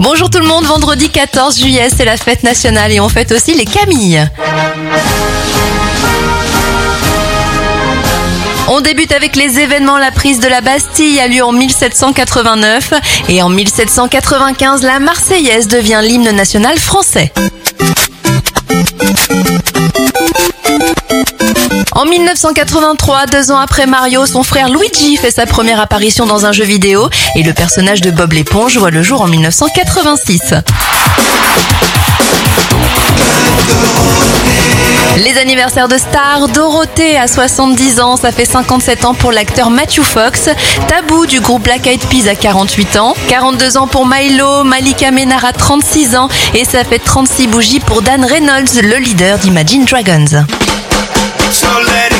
Bonjour tout le monde, vendredi 14 juillet, c'est la fête nationale et on fête aussi les Camilles. On débute avec les événements. La prise de la Bastille a lieu en 1789 et en 1795, la Marseillaise devient l'hymne national français. En 1983, deux ans après Mario, son frère Luigi fait sa première apparition dans un jeu vidéo et le personnage de Bob l'éponge voit le jour en 1986. Les anniversaires de stars, Dorothée à 70 ans, ça fait 57 ans pour l'acteur Matthew Fox, Tabou du groupe Black Eyed Peas à 48 ans, 42 ans pour Milo, Malika Ménard à 36 ans et ça fait 36 bougies pour Dan Reynolds, le leader d'Imagine Dragons. So let it